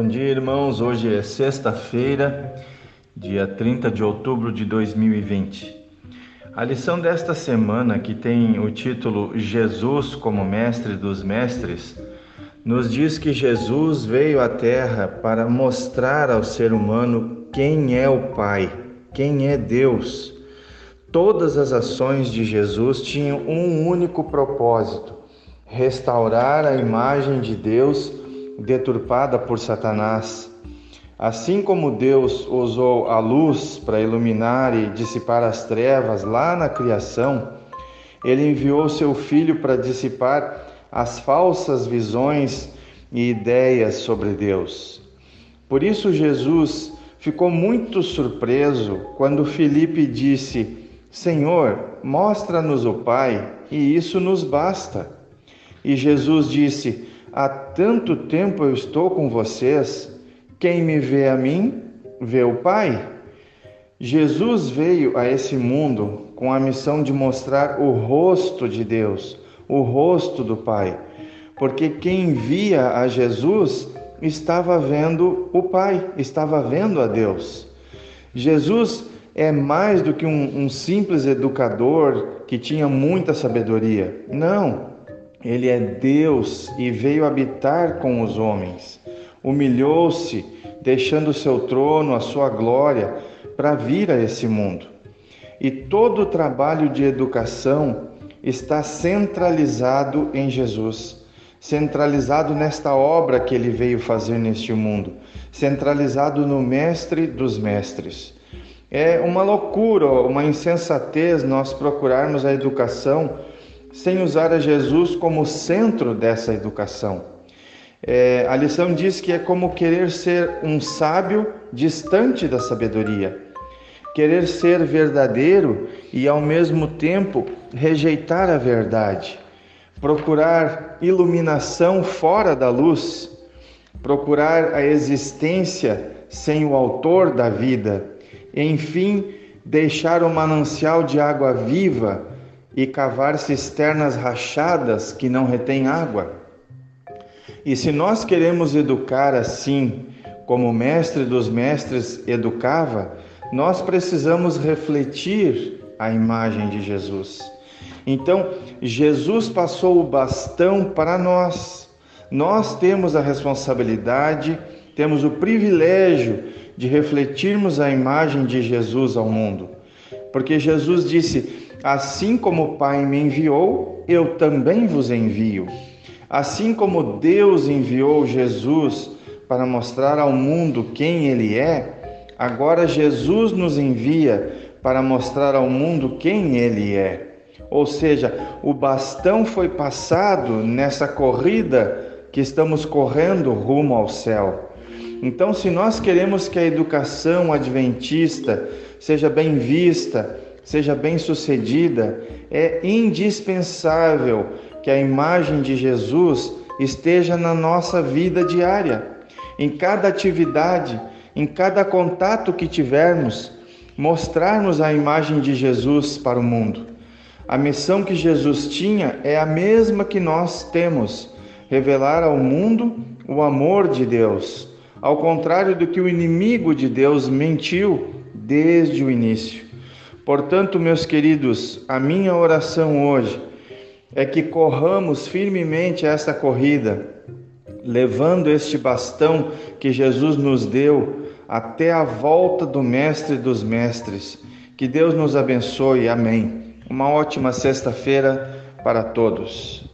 Bom dia, irmãos. Hoje é sexta-feira, dia 30 de outubro de 2020. A lição desta semana, que tem o título Jesus como Mestre dos Mestres, nos diz que Jesus veio à Terra para mostrar ao ser humano quem é o Pai, quem é Deus. Todas as ações de Jesus tinham um único propósito: restaurar a imagem de Deus deturpada por Satanás. Assim como Deus usou a luz para iluminar e dissipar as trevas lá na criação, ele enviou seu filho para dissipar as falsas visões e ideias sobre Deus. Por isso Jesus ficou muito surpreso quando Filipe disse: Senhor, mostra-nos o Pai, e isso nos basta. E Jesus disse: Há tanto tempo eu estou com vocês, quem me vê a mim, vê o Pai. Jesus veio a esse mundo com a missão de mostrar o rosto de Deus, o rosto do Pai, porque quem via a Jesus estava vendo o Pai, estava vendo a Deus. Jesus é mais do que um, um simples educador que tinha muita sabedoria. Não. Ele é Deus e veio habitar com os homens. Humilhou-se, deixando seu trono, a sua glória, para vir a esse mundo. E todo o trabalho de educação está centralizado em Jesus, centralizado nesta obra que ele veio fazer neste mundo, centralizado no Mestre dos Mestres. É uma loucura, uma insensatez nós procurarmos a educação sem usar a Jesus como centro dessa educação. É, a lição diz que é como querer ser um sábio distante da sabedoria, querer ser verdadeiro e ao mesmo tempo rejeitar a verdade, procurar iluminação fora da luz, procurar a existência sem o autor da vida, enfim, deixar o manancial de água viva e cavar cisternas rachadas que não retêm água. E se nós queremos educar assim, como o mestre dos mestres educava, nós precisamos refletir a imagem de Jesus. Então, Jesus passou o bastão para nós. Nós temos a responsabilidade, temos o privilégio de refletirmos a imagem de Jesus ao mundo. Porque Jesus disse: Assim como o Pai me enviou, eu também vos envio. Assim como Deus enviou Jesus para mostrar ao mundo quem Ele é, agora Jesus nos envia para mostrar ao mundo quem Ele é. Ou seja, o bastão foi passado nessa corrida que estamos correndo rumo ao céu. Então, se nós queremos que a educação adventista seja bem vista, seja bem-sucedida, é indispensável que a imagem de Jesus esteja na nossa vida diária, em cada atividade, em cada contato que tivermos, mostrarmos a imagem de Jesus para o mundo. A missão que Jesus tinha é a mesma que nós temos: revelar ao mundo o amor de Deus, ao contrário do que o inimigo de Deus mentiu desde o início. Portanto, meus queridos, a minha oração hoje é que corramos firmemente essa corrida, levando este bastão que Jesus nos deu até a volta do Mestre dos Mestres. Que Deus nos abençoe. Amém. Uma ótima sexta-feira para todos.